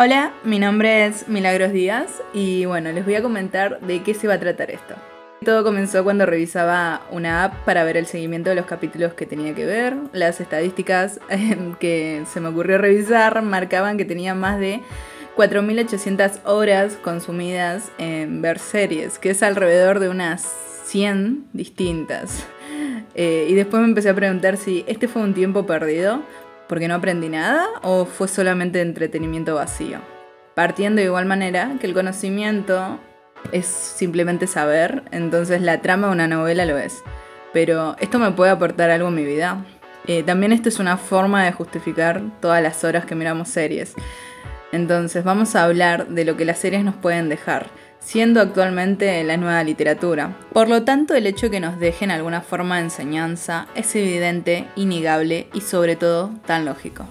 Hola, mi nombre es Milagros Díaz y bueno, les voy a comentar de qué se va a tratar esto. Todo comenzó cuando revisaba una app para ver el seguimiento de los capítulos que tenía que ver. Las estadísticas que se me ocurrió revisar marcaban que tenía más de 4.800 horas consumidas en ver series, que es alrededor de unas 100 distintas. Eh, y después me empecé a preguntar si este fue un tiempo perdido porque no aprendí nada o fue solamente entretenimiento vacío. Partiendo de igual manera que el conocimiento es simplemente saber, entonces la trama de una novela lo es. Pero esto me puede aportar algo en mi vida. Eh, también esto es una forma de justificar todas las horas que miramos series. Entonces vamos a hablar de lo que las series nos pueden dejar, siendo actualmente la nueva literatura. Por lo tanto, el hecho que nos dejen alguna forma de enseñanza es evidente, innegable y sobre todo tan lógico.